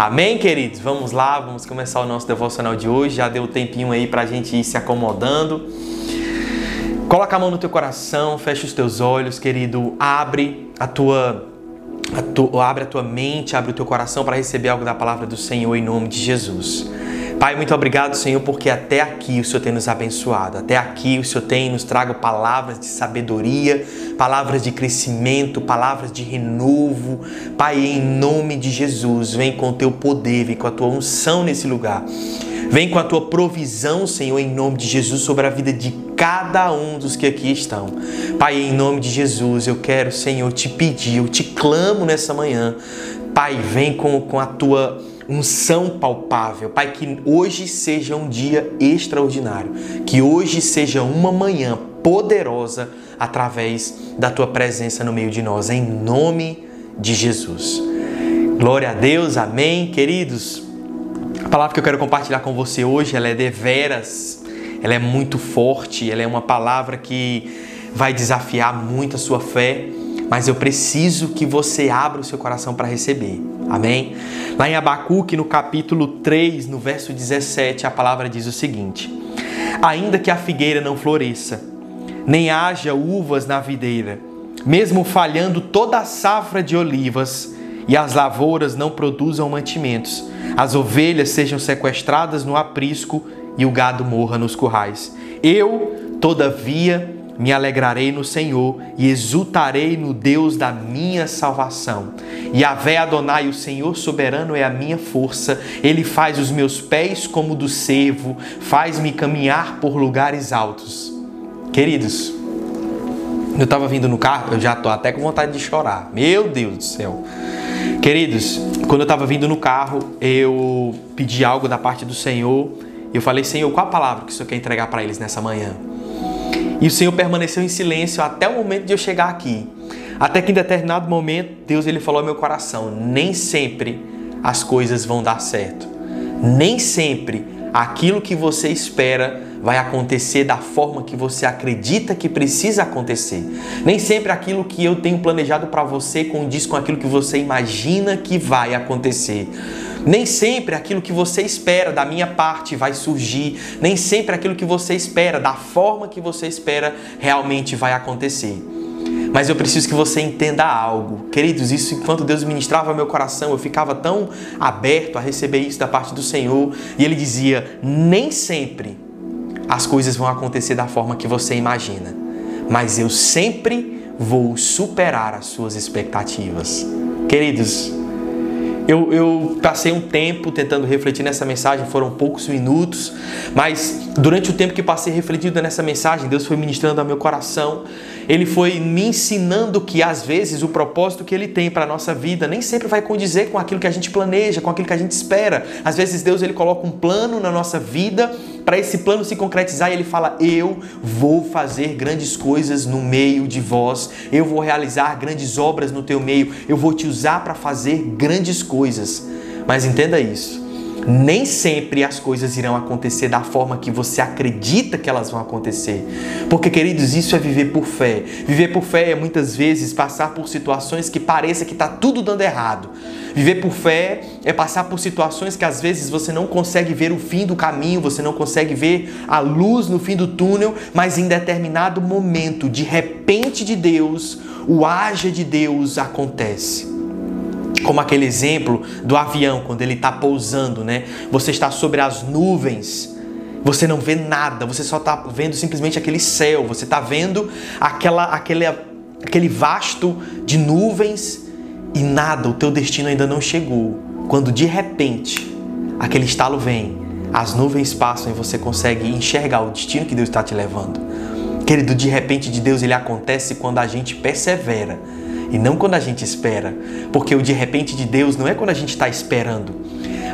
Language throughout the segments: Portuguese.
Amém, queridos? Vamos lá, vamos começar o nosso devocional de hoje. Já deu um tempinho aí pra gente ir se acomodando. Coloca a mão no teu coração, fecha os teus olhos, querido. Abre a tua, a tu, abre a tua mente, abre o teu coração para receber algo da palavra do Senhor em nome de Jesus. Pai, muito obrigado, Senhor, porque até aqui o Senhor tem nos abençoado. Até aqui o Senhor tem nos trago palavras de sabedoria, palavras de crescimento, palavras de renovo. Pai, em nome de Jesus, vem com o teu poder, vem com a tua unção nesse lugar. Vem com a tua provisão, Senhor, em nome de Jesus, sobre a vida de cada um dos que aqui estão. Pai, em nome de Jesus, eu quero, Senhor, te pedir, eu te clamo nessa manhã. Pai, vem com, com a tua unção palpável. Pai, que hoje seja um dia extraordinário, que hoje seja uma manhã poderosa através da tua presença no meio de nós, em nome de Jesus. Glória a Deus, amém, queridos. A palavra que eu quero compartilhar com você hoje, ela é deveras, ela é muito forte, ela é uma palavra que vai desafiar muito a sua fé mas eu preciso que você abra o seu coração para receber. Amém? Lá em Abacuque, no capítulo 3, no verso 17, a palavra diz o seguinte: Ainda que a figueira não floresça, nem haja uvas na videira, mesmo falhando toda a safra de olivas, e as lavouras não produzam mantimentos, as ovelhas sejam sequestradas no aprisco e o gado morra nos currais. Eu, todavia, me alegrarei no Senhor e exultarei no Deus da minha salvação. E a vé Adonai, o Senhor soberano, é a minha força. Ele faz os meus pés como do cervo, faz-me caminhar por lugares altos. Queridos, eu estava vindo no carro, eu já estou até com vontade de chorar. Meu Deus do céu. Queridos, quando eu estava vindo no carro, eu pedi algo da parte do Senhor. Eu falei, Senhor, qual a palavra que o Senhor quer entregar para eles nessa manhã? E o Senhor permaneceu em silêncio até o momento de eu chegar aqui. Até que em determinado momento, Deus ele falou ao meu coração: nem sempre as coisas vão dar certo. Nem sempre aquilo que você espera vai acontecer da forma que você acredita que precisa acontecer. Nem sempre aquilo que eu tenho planejado para você condiz com aquilo que você imagina que vai acontecer. Nem sempre aquilo que você espera da minha parte vai surgir, nem sempre aquilo que você espera, da forma que você espera, realmente vai acontecer. Mas eu preciso que você entenda algo. Queridos, isso enquanto Deus ministrava meu coração, eu ficava tão aberto a receber isso da parte do Senhor, e ele dizia: "Nem sempre as coisas vão acontecer da forma que você imagina, mas eu sempre vou superar as suas expectativas." Queridos, eu, eu, passei um tempo tentando refletir nessa mensagem, foram poucos minutos, mas durante o tempo que passei refletindo nessa mensagem, Deus foi ministrando ao meu coração. Ele foi me ensinando que às vezes o propósito que ele tem para a nossa vida nem sempre vai condizer com aquilo que a gente planeja, com aquilo que a gente espera. Às vezes Deus ele coloca um plano na nossa vida para esse plano se concretizar ele fala: Eu vou fazer grandes coisas no meio de vós, eu vou realizar grandes obras no teu meio, eu vou te usar para fazer grandes coisas. Mas entenda isso. Nem sempre as coisas irão acontecer da forma que você acredita que elas vão acontecer. Porque, queridos, isso é viver por fé. Viver por fé é muitas vezes passar por situações que pareça que está tudo dando errado. Viver por fé é passar por situações que às vezes você não consegue ver o fim do caminho, você não consegue ver a luz no fim do túnel, mas em determinado momento, de repente de Deus, o haja de Deus acontece. Como aquele exemplo do avião, quando ele está pousando, né? Você está sobre as nuvens, você não vê nada, você só está vendo simplesmente aquele céu, você está vendo aquela, aquele, aquele vasto de nuvens e nada, o teu destino ainda não chegou. Quando de repente aquele estalo vem, as nuvens passam e você consegue enxergar o destino que Deus está te levando. Querido, de repente de Deus ele acontece quando a gente persevera e não quando a gente espera, porque o de repente de Deus não é quando a gente está esperando.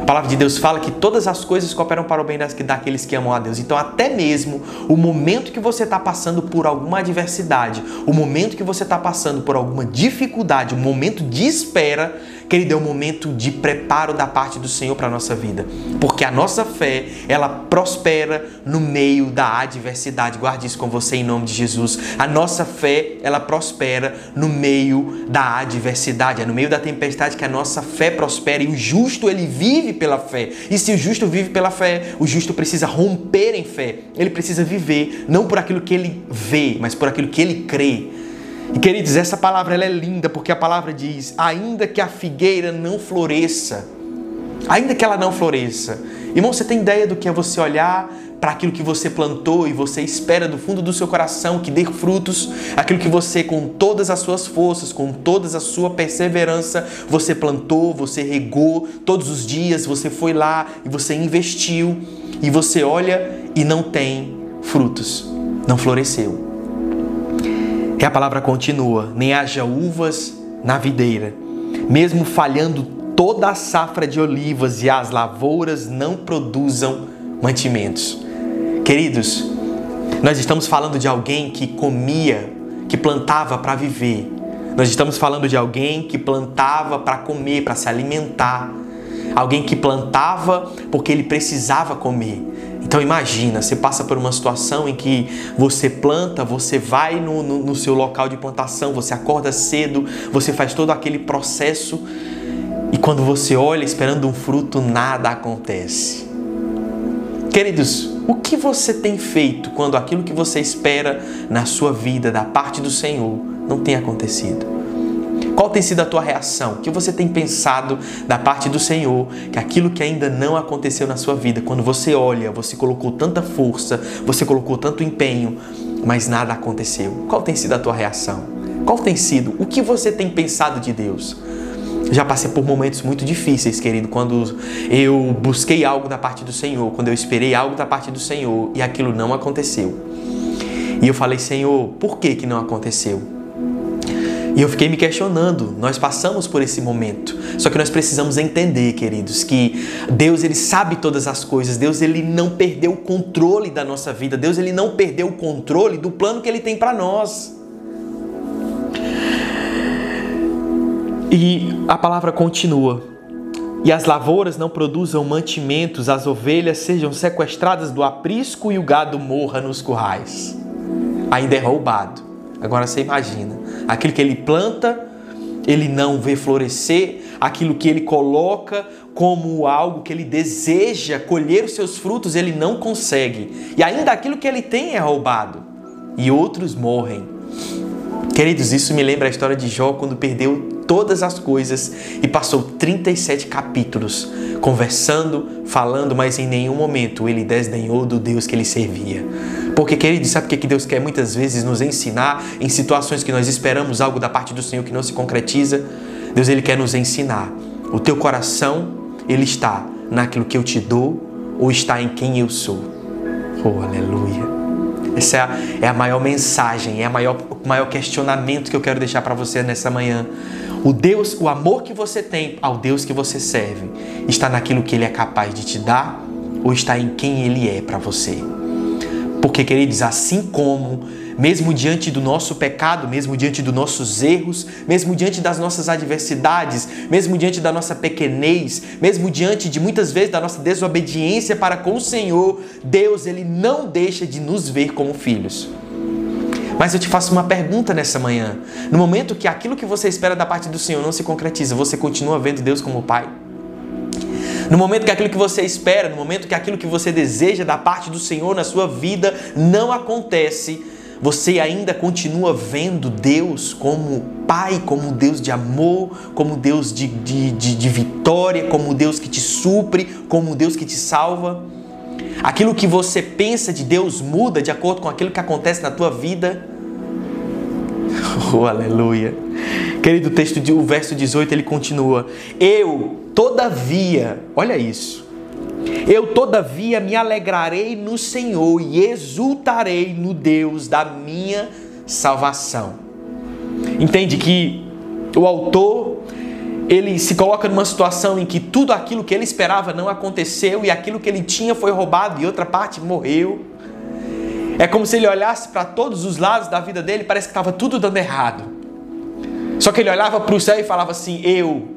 A palavra de Deus fala que todas as coisas cooperam para o bem daqueles que amam a Deus. Então, até mesmo o momento que você está passando por alguma adversidade, o momento que você está passando por alguma dificuldade, o momento de espera, Querido, é um momento de preparo da parte do Senhor para a nossa vida. Porque a nossa fé, ela prospera no meio da adversidade. Guarde isso com você em nome de Jesus. A nossa fé, ela prospera no meio da adversidade. É no meio da tempestade que a nossa fé prospera. E o justo, ele vive pela fé. E se o justo vive pela fé, o justo precisa romper em fé. Ele precisa viver não por aquilo que ele vê, mas por aquilo que ele crê. E queridos, essa palavra ela é linda porque a palavra diz: ainda que a figueira não floresça, ainda que ela não floresça. Irmão, você tem ideia do que é você olhar para aquilo que você plantou e você espera do fundo do seu coração que dê frutos, aquilo que você, com todas as suas forças, com toda a sua perseverança, você plantou, você regou todos os dias, você foi lá e você investiu e você olha e não tem frutos, não floresceu. E a palavra continua: nem haja uvas na videira, mesmo falhando toda a safra de olivas e as lavouras não produzam mantimentos. Queridos, nós estamos falando de alguém que comia, que plantava para viver. Nós estamos falando de alguém que plantava para comer, para se alimentar. Alguém que plantava porque ele precisava comer. Então imagina, você passa por uma situação em que você planta, você vai no, no, no, seu local de plantação, você acorda cedo, você faz todo aquele processo e quando você olha esperando um fruto, nada acontece. Queridos, o que você tem feito quando aquilo que você espera na sua vida da parte do Senhor não tem acontecido? Qual tem sido a tua reação? O que você tem pensado da parte do Senhor? Que aquilo que ainda não aconteceu na sua vida, quando você olha, você colocou tanta força, você colocou tanto empenho, mas nada aconteceu. Qual tem sido a tua reação? Qual tem sido? O que você tem pensado de Deus? Já passei por momentos muito difíceis, querido, quando eu busquei algo da parte do Senhor, quando eu esperei algo da parte do Senhor e aquilo não aconteceu. E eu falei, Senhor, por que que não aconteceu? E eu fiquei me questionando. Nós passamos por esse momento. Só que nós precisamos entender, queridos, que Deus ele sabe todas as coisas. Deus ele não perdeu o controle da nossa vida. Deus ele não perdeu o controle do plano que ele tem para nós. E a palavra continua. E as lavouras não produzam mantimentos, as ovelhas sejam sequestradas do aprisco e o gado morra nos currais. Ainda é roubado. Agora você imagina, aquilo que ele planta, ele não vê florescer, aquilo que ele coloca como algo que ele deseja colher os seus frutos, ele não consegue. E ainda aquilo que ele tem é roubado. E outros morrem. Queridos, isso me lembra a história de Jó quando perdeu todas as coisas e passou 37 capítulos conversando, falando, mas em nenhum momento ele desdenhou do Deus que ele servia. Porque, querido, sabe o que Deus quer muitas vezes nos ensinar em situações que nós esperamos algo da parte do Senhor que não se concretiza? Deus, Ele quer nos ensinar. O teu coração, ele está naquilo que eu te dou ou está em quem eu sou? Oh, aleluia. Essa é a, é a maior mensagem, é a maior, o maior questionamento que eu quero deixar para você nessa manhã. O Deus, o amor que você tem ao Deus que você serve, está naquilo que Ele é capaz de te dar ou está em quem Ele é para você? Porque, queridos, assim como, mesmo diante do nosso pecado, mesmo diante dos nossos erros, mesmo diante das nossas adversidades, mesmo diante da nossa pequenez, mesmo diante de muitas vezes da nossa desobediência para com o Senhor, Deus, Ele não deixa de nos ver como filhos. Mas eu te faço uma pergunta nessa manhã. No momento que aquilo que você espera da parte do Senhor não se concretiza, você continua vendo Deus como Pai? No momento que aquilo que você espera, no momento que aquilo que você deseja da parte do Senhor na sua vida não acontece, você ainda continua vendo Deus como Pai, como Deus de amor, como Deus de, de, de, de vitória, como Deus que te supre, como Deus que te salva. Aquilo que você pensa de Deus muda de acordo com aquilo que acontece na tua vida. Oh, aleluia. Querido, texto o verso 18 ele continua: Eu Todavia, olha isso. Eu, todavia, me alegrarei no Senhor e exultarei no Deus da minha salvação. Entende que o autor ele se coloca numa situação em que tudo aquilo que ele esperava não aconteceu e aquilo que ele tinha foi roubado e outra parte morreu. É como se ele olhasse para todos os lados da vida dele, parece que estava tudo dando errado. Só que ele olhava para o céu e falava assim: Eu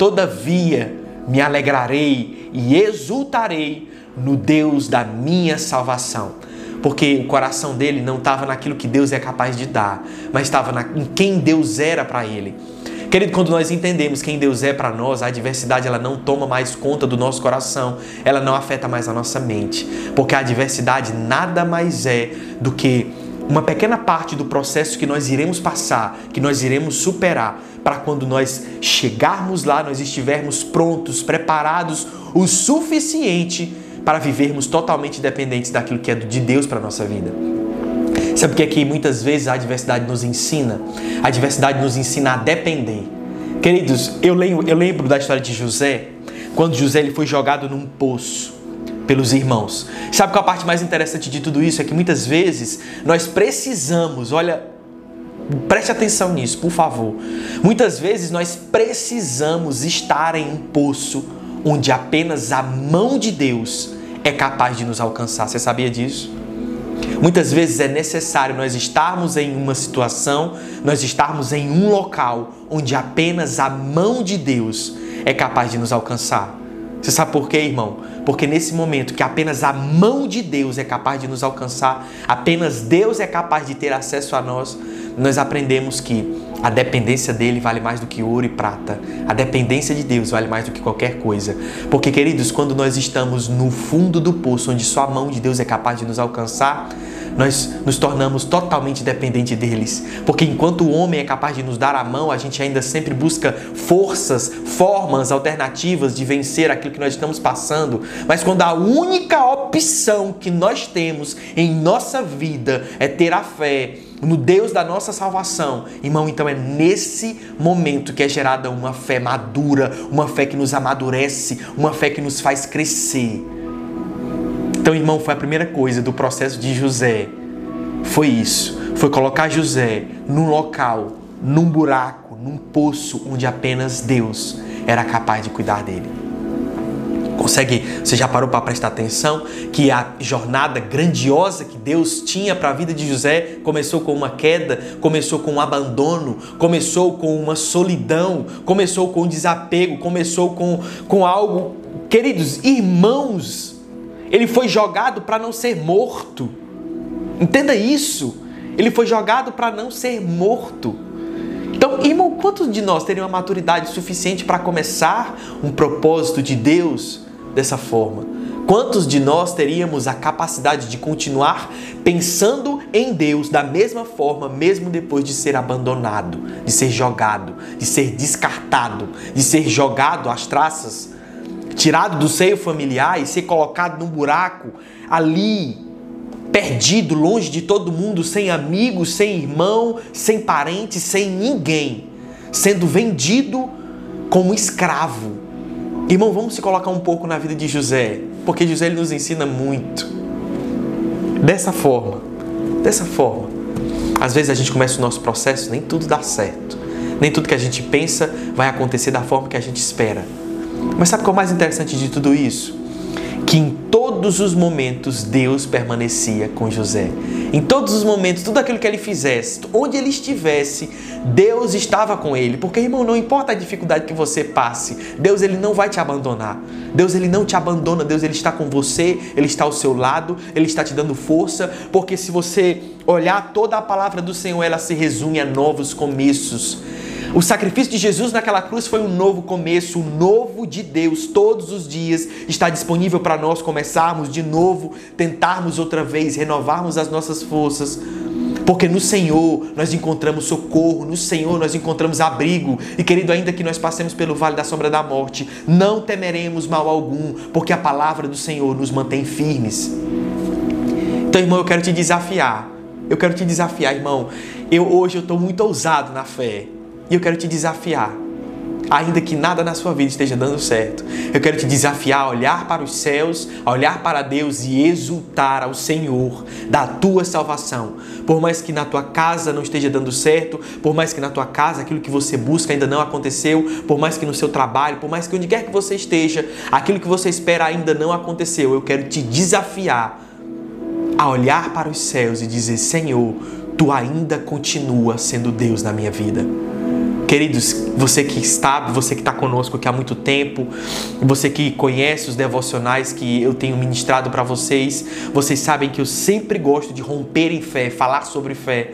Todavia me alegrarei e exultarei no Deus da minha salvação. Porque o coração dele não estava naquilo que Deus é capaz de dar, mas estava em quem Deus era para ele. Querido, quando nós entendemos quem Deus é para nós, a adversidade ela não toma mais conta do nosso coração, ela não afeta mais a nossa mente, porque a adversidade nada mais é do que uma pequena parte do processo que nós iremos passar, que nós iremos superar, para quando nós chegarmos lá, nós estivermos prontos, preparados o suficiente para vivermos totalmente dependentes daquilo que é de Deus para a nossa vida. Sabe por que muitas vezes a adversidade nos ensina? A adversidade nos ensina a depender. Queridos, eu lembro, eu lembro da história de José, quando José ele foi jogado num poço pelos irmãos. Sabe qual a parte mais interessante de tudo isso? É que muitas vezes nós precisamos, olha, preste atenção nisso, por favor. Muitas vezes nós precisamos estar em um poço onde apenas a mão de Deus é capaz de nos alcançar. Você sabia disso? Muitas vezes é necessário nós estarmos em uma situação, nós estarmos em um local onde apenas a mão de Deus é capaz de nos alcançar. Você sabe por quê, irmão? Porque nesse momento que apenas a mão de Deus é capaz de nos alcançar, apenas Deus é capaz de ter acesso a nós, nós aprendemos que a dependência dele vale mais do que ouro e prata. A dependência de Deus vale mais do que qualquer coisa. Porque, queridos, quando nós estamos no fundo do poço, onde só a mão de Deus é capaz de nos alcançar, nós nos tornamos totalmente dependentes deles. Porque enquanto o homem é capaz de nos dar a mão, a gente ainda sempre busca forças, formas alternativas de vencer aquilo que nós estamos passando. Mas quando a única opção que nós temos em nossa vida é ter a fé, no Deus da nossa salvação, irmão, então é nesse momento que é gerada uma fé madura, uma fé que nos amadurece, uma fé que nos faz crescer. Então, irmão, foi a primeira coisa do processo de José. Foi isso. Foi colocar José num local, num buraco, num poço onde apenas Deus era capaz de cuidar dele. Consegue? Você já parou para prestar atenção que a jornada grandiosa que Deus tinha para a vida de José começou com uma queda, começou com um abandono, começou com uma solidão, começou com um desapego, começou com, com algo. Queridos irmãos, ele foi jogado para não ser morto. Entenda isso. Ele foi jogado para não ser morto. Então, irmão, quantos de nós teriam a maturidade suficiente para começar um propósito de Deus dessa forma? Quantos de nós teríamos a capacidade de continuar pensando em Deus da mesma forma, mesmo depois de ser abandonado, de ser jogado, de ser descartado, de ser jogado às traças? tirado do seio familiar e ser colocado num buraco ali, perdido, longe de todo mundo, sem amigos, sem irmão, sem parentes, sem ninguém, sendo vendido como escravo. Irmão, vamos se colocar um pouco na vida de José, porque José ele nos ensina muito. Dessa forma, dessa forma. Às vezes a gente começa o nosso processo, nem tudo dá certo. Nem tudo que a gente pensa vai acontecer da forma que a gente espera. Mas sabe qual é o mais interessante de tudo isso? Que em todos os momentos Deus permanecia com José. Em todos os momentos, tudo aquilo que ele fizesse, onde ele estivesse, Deus estava com ele. Porque, irmão, não importa a dificuldade que você passe, Deus ele não vai te abandonar. Deus ele não te abandona, Deus ele está com você, ele está ao seu lado, ele está te dando força, porque se você olhar toda a palavra do Senhor, ela se resume a novos começos. O sacrifício de Jesus naquela cruz foi um novo começo, um novo de Deus. Todos os dias está disponível para nós começarmos de novo, tentarmos outra vez, renovarmos as nossas forças. Porque no Senhor nós encontramos socorro, no Senhor nós encontramos abrigo. E querido, ainda que nós passemos pelo vale da sombra da morte, não temeremos mal algum, porque a palavra do Senhor nos mantém firmes. Então, irmão, eu quero te desafiar. Eu quero te desafiar, irmão. Eu hoje eu estou muito ousado na fé. E eu quero te desafiar, ainda que nada na sua vida esteja dando certo, eu quero te desafiar a olhar para os céus, a olhar para Deus e exultar ao Senhor da tua salvação. Por mais que na tua casa não esteja dando certo, por mais que na tua casa aquilo que você busca ainda não aconteceu, por mais que no seu trabalho, por mais que onde quer que você esteja, aquilo que você espera ainda não aconteceu, eu quero te desafiar a olhar para os céus e dizer: Senhor, tu ainda continua sendo Deus na minha vida. Queridos, você que está, você que está conosco aqui há muito tempo, você que conhece os devocionais que eu tenho ministrado para vocês, vocês sabem que eu sempre gosto de romper em fé, falar sobre fé.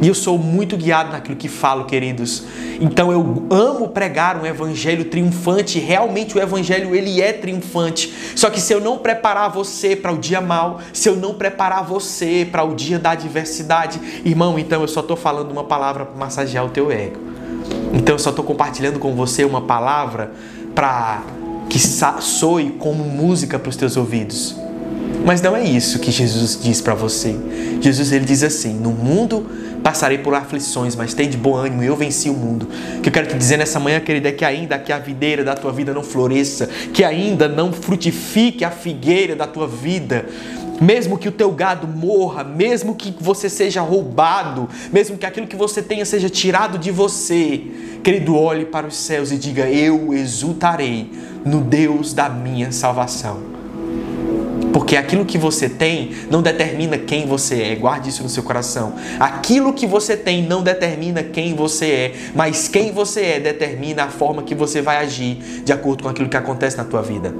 E eu sou muito guiado naquilo que falo, queridos. Então eu amo pregar um evangelho triunfante. Realmente o evangelho ele é triunfante. Só que se eu não preparar você para o dia mal, se eu não preparar você para o dia da adversidade, irmão, então eu só estou falando uma palavra para massagear o teu ego. Então eu só estou compartilhando com você uma palavra para que soe como música para os teus ouvidos. Mas não é isso que Jesus diz para você. Jesus ele diz assim: "No mundo passarei por aflições, mas tem de bom ânimo, eu venci o mundo". O que eu quero te dizer nessa manhã, querida, é que ainda que a videira da tua vida não floresça, que ainda não frutifique a figueira da tua vida, mesmo que o teu gado morra, mesmo que você seja roubado, mesmo que aquilo que você tenha seja tirado de você, querido, olhe para os céus e diga: Eu exultarei no Deus da minha salvação. Porque aquilo que você tem não determina quem você é. Guarde isso no seu coração. Aquilo que você tem não determina quem você é, mas quem você é determina a forma que você vai agir de acordo com aquilo que acontece na tua vida.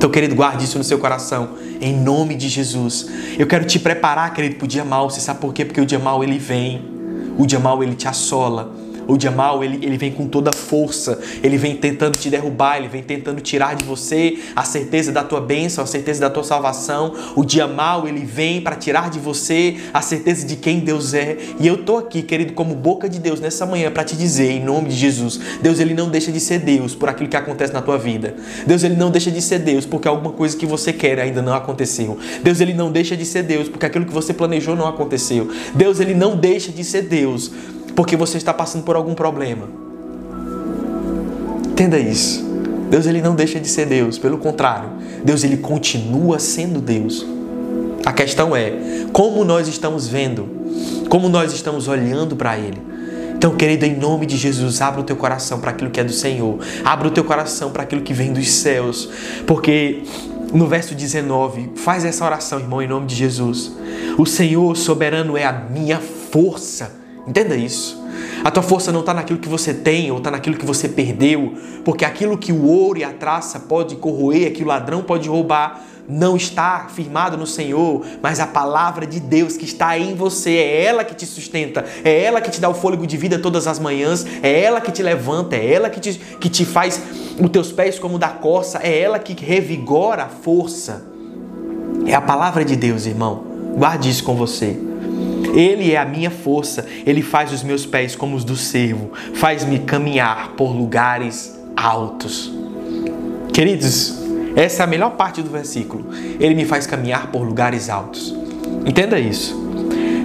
Então, querido, guarde isso no seu coração, em nome de Jesus. Eu quero te preparar, querido, para o dia mal. Você sabe por quê? Porque o dia mal ele vem, o dia mal ele te assola. O dia mal, ele, ele vem com toda força, ele vem tentando te derrubar, ele vem tentando tirar de você a certeza da tua bênção, a certeza da tua salvação. O dia mal, ele vem para tirar de você a certeza de quem Deus é. E eu tô aqui, querido, como boca de Deus nessa manhã para te dizer, em nome de Jesus, Deus ele não deixa de ser Deus por aquilo que acontece na tua vida. Deus ele não deixa de ser Deus porque alguma coisa que você quer ainda não aconteceu. Deus ele não deixa de ser Deus porque aquilo que você planejou não aconteceu. Deus ele não deixa de ser Deus porque você está passando por algum problema. Entenda isso. Deus ele não deixa de ser Deus, pelo contrário, Deus ele continua sendo Deus. A questão é como nós estamos vendo, como nós estamos olhando para ele. Então, querido, em nome de Jesus, abra o teu coração para aquilo que é do Senhor. Abra o teu coração para aquilo que vem dos céus. Porque no verso 19, faz essa oração, irmão, em nome de Jesus. O Senhor soberano é a minha força Entenda isso. A tua força não está naquilo que você tem ou está naquilo que você perdeu, porque aquilo que o ouro e a traça pode corroer, que o ladrão pode roubar, não está firmado no Senhor, mas a palavra de Deus que está em você, é ela que te sustenta, é ela que te dá o fôlego de vida todas as manhãs, é ela que te levanta, é ela que te, que te faz os teus pés como da corça, é ela que revigora a força. É a palavra de Deus, irmão. Guarde isso com você. Ele é a minha força, ele faz os meus pés como os do servo, faz-me caminhar por lugares altos. Queridos, essa é a melhor parte do versículo. Ele me faz caminhar por lugares altos. Entenda isso.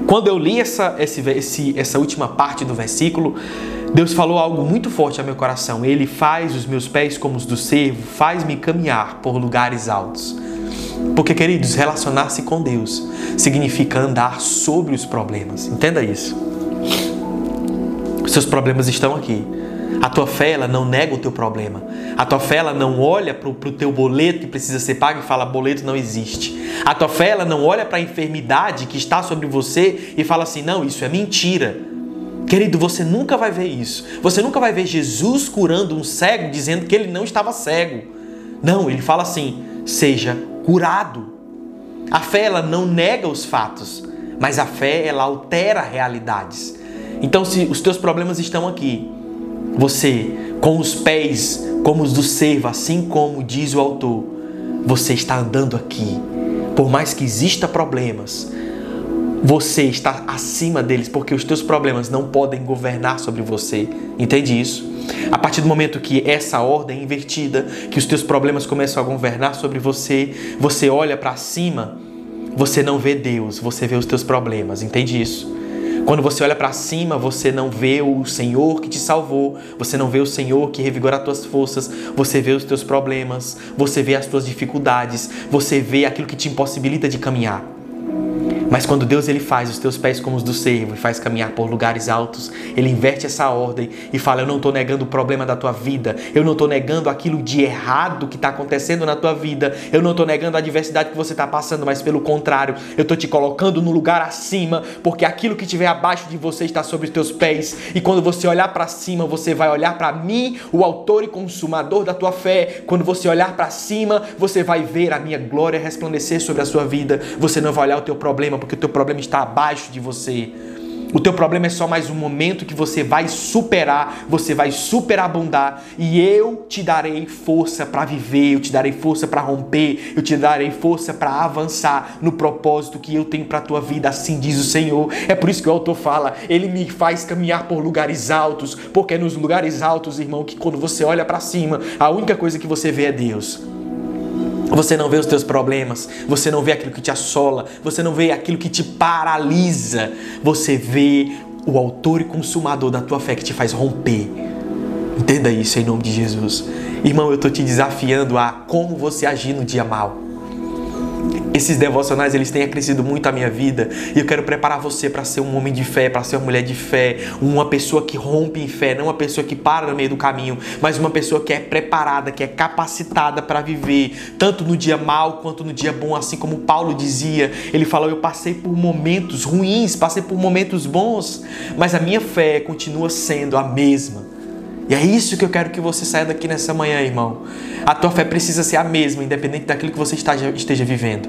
Quando eu li essa, esse, essa última parte do versículo, Deus falou algo muito forte ao meu coração. Ele faz os meus pés como os do servo, faz-me caminhar por lugares altos. Porque, queridos, relacionar-se com Deus significa andar sobre os problemas. Entenda isso. Seus problemas estão aqui. A tua fé ela não nega o teu problema. A tua fé ela não olha para o teu boleto que precisa ser pago e fala boleto não existe. A tua fé ela não olha para a enfermidade que está sobre você e fala assim não isso é mentira. Querido, você nunca vai ver isso. Você nunca vai ver Jesus curando um cego dizendo que ele não estava cego. Não, ele fala assim: seja curado. A fé ela não nega os fatos, mas a fé ela altera realidades. Então, se os teus problemas estão aqui, você com os pés como os do servo, assim como diz o autor, você está andando aqui. Por mais que exista problemas, você está acima deles, porque os teus problemas não podem governar sobre você. Entende isso? A partir do momento que essa ordem é invertida, que os teus problemas começam a governar sobre você, você olha para cima, você não vê Deus, você vê os teus problemas. Entende isso? Quando você olha para cima, você não vê o Senhor que te salvou, você não vê o Senhor que revigora as tuas forças, você vê os teus problemas, você vê as tuas dificuldades, você vê aquilo que te impossibilita de caminhar. Mas quando Deus ele faz os teus pés como os do servo e faz caminhar por lugares altos, ele inverte essa ordem e fala: Eu não estou negando o problema da tua vida, eu não estou negando aquilo de errado que está acontecendo na tua vida, eu não estou negando a adversidade que você está passando, mas pelo contrário, eu estou te colocando no lugar acima, porque aquilo que estiver abaixo de você está sobre os teus pés. E quando você olhar para cima, você vai olhar para mim, o autor e consumador da tua fé. Quando você olhar para cima, você vai ver a minha glória resplandecer sobre a sua vida. Você não vai olhar o teu problema, porque o teu problema está abaixo de você. O teu problema é só mais um momento que você vai superar, você vai superabundar e eu te darei força para viver, eu te darei força para romper, eu te darei força para avançar no propósito que eu tenho para tua vida, assim diz o Senhor. É por isso que o autor fala, ele me faz caminhar por lugares altos, porque é nos lugares altos, irmão, que quando você olha para cima, a única coisa que você vê é Deus. Você não vê os teus problemas, você não vê aquilo que te assola, você não vê aquilo que te paralisa. Você vê o autor e consumador da tua fé que te faz romper. Entenda isso em nome de Jesus. Irmão, eu estou te desafiando a como você agir no dia mal. Esses devocionais eles têm acrescido muito a minha vida e eu quero preparar você para ser um homem de fé, para ser uma mulher de fé, uma pessoa que rompe em fé, não uma pessoa que para no meio do caminho, mas uma pessoa que é preparada, que é capacitada para viver tanto no dia mal quanto no dia bom, assim como Paulo dizia. Ele falou: "Eu passei por momentos ruins, passei por momentos bons, mas a minha fé continua sendo a mesma." E é isso que eu quero que você saia daqui nessa manhã, irmão. A tua fé precisa ser a mesma, independente daquilo que você esteja vivendo.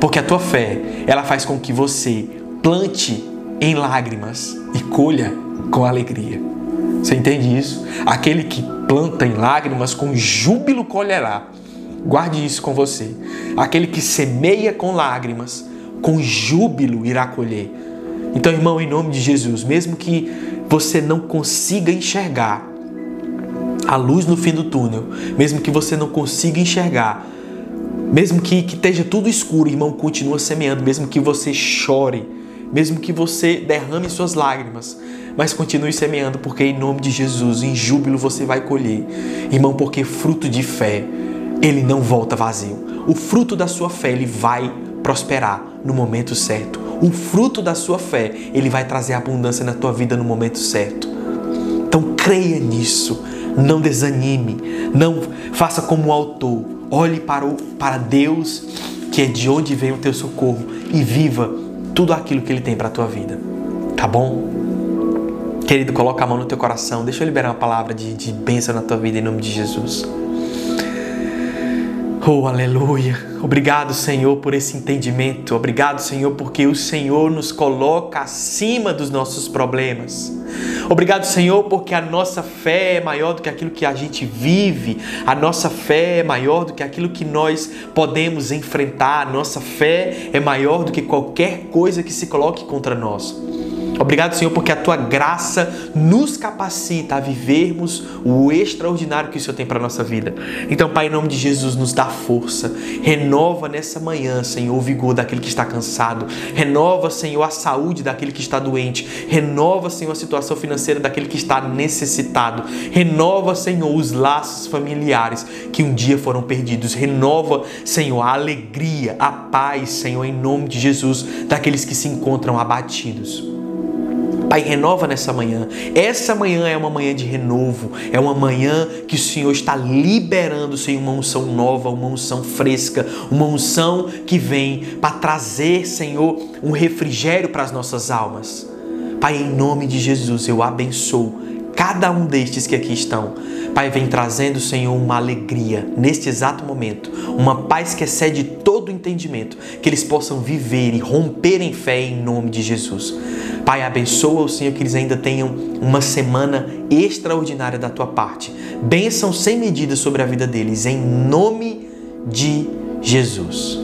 Porque a tua fé, ela faz com que você plante em lágrimas e colha com alegria. Você entende isso? Aquele que planta em lágrimas com júbilo colherá. Guarde isso com você. Aquele que semeia com lágrimas, com júbilo irá colher. Então, irmão, em nome de Jesus, mesmo que você não consiga enxergar a luz no fim do túnel, mesmo que você não consiga enxergar, mesmo que, que esteja tudo escuro, irmão, continua semeando, mesmo que você chore, mesmo que você derrame suas lágrimas, mas continue semeando, porque em nome de Jesus, em júbilo você vai colher. Irmão, porque fruto de fé, ele não volta vazio. O fruto da sua fé, ele vai prosperar no momento certo. O fruto da sua fé, ele vai trazer abundância na tua vida no momento certo. Então creia nisso, não desanime, não faça como o autor. Olhe para, o, para Deus, que é de onde vem o teu socorro, e viva tudo aquilo que Ele tem para a tua vida. Tá bom? Querido, coloca a mão no teu coração. Deixa eu liberar uma palavra de, de bênção na tua vida em nome de Jesus. Oh, aleluia. Obrigado, Senhor, por esse entendimento. Obrigado, Senhor, porque o Senhor nos coloca acima dos nossos problemas. Obrigado, Senhor, porque a nossa fé é maior do que aquilo que a gente vive. A nossa fé é maior do que aquilo que nós podemos enfrentar. A nossa fé é maior do que qualquer coisa que se coloque contra nós. Obrigado, Senhor, porque a tua graça nos capacita a vivermos o extraordinário que o Senhor tem para a nossa vida. Então, Pai, em nome de Jesus, nos dá força. Renova nessa manhã, Senhor, o vigor daquele que está cansado. Renova, Senhor, a saúde daquele que está doente. Renova, Senhor, a situação financeira daquele que está necessitado. Renova, Senhor, os laços familiares que um dia foram perdidos. Renova, Senhor, a alegria, a paz, Senhor, em nome de Jesus, daqueles que se encontram abatidos. Pai, renova nessa manhã. Essa manhã é uma manhã de renovo, é uma manhã que o Senhor está liberando, Senhor, uma unção nova, uma unção fresca, uma unção que vem para trazer, Senhor, um refrigério para as nossas almas. Pai, em nome de Jesus, eu abençoo cada um destes que aqui estão. Pai, vem trazendo, Senhor, uma alegria neste exato momento, uma paz que excede todo entendimento, que eles possam viver e romper em fé em nome de Jesus. Pai, abençoa o Senhor que eles ainda tenham uma semana extraordinária da tua parte. Bênção sem medida sobre a vida deles, em nome de Jesus.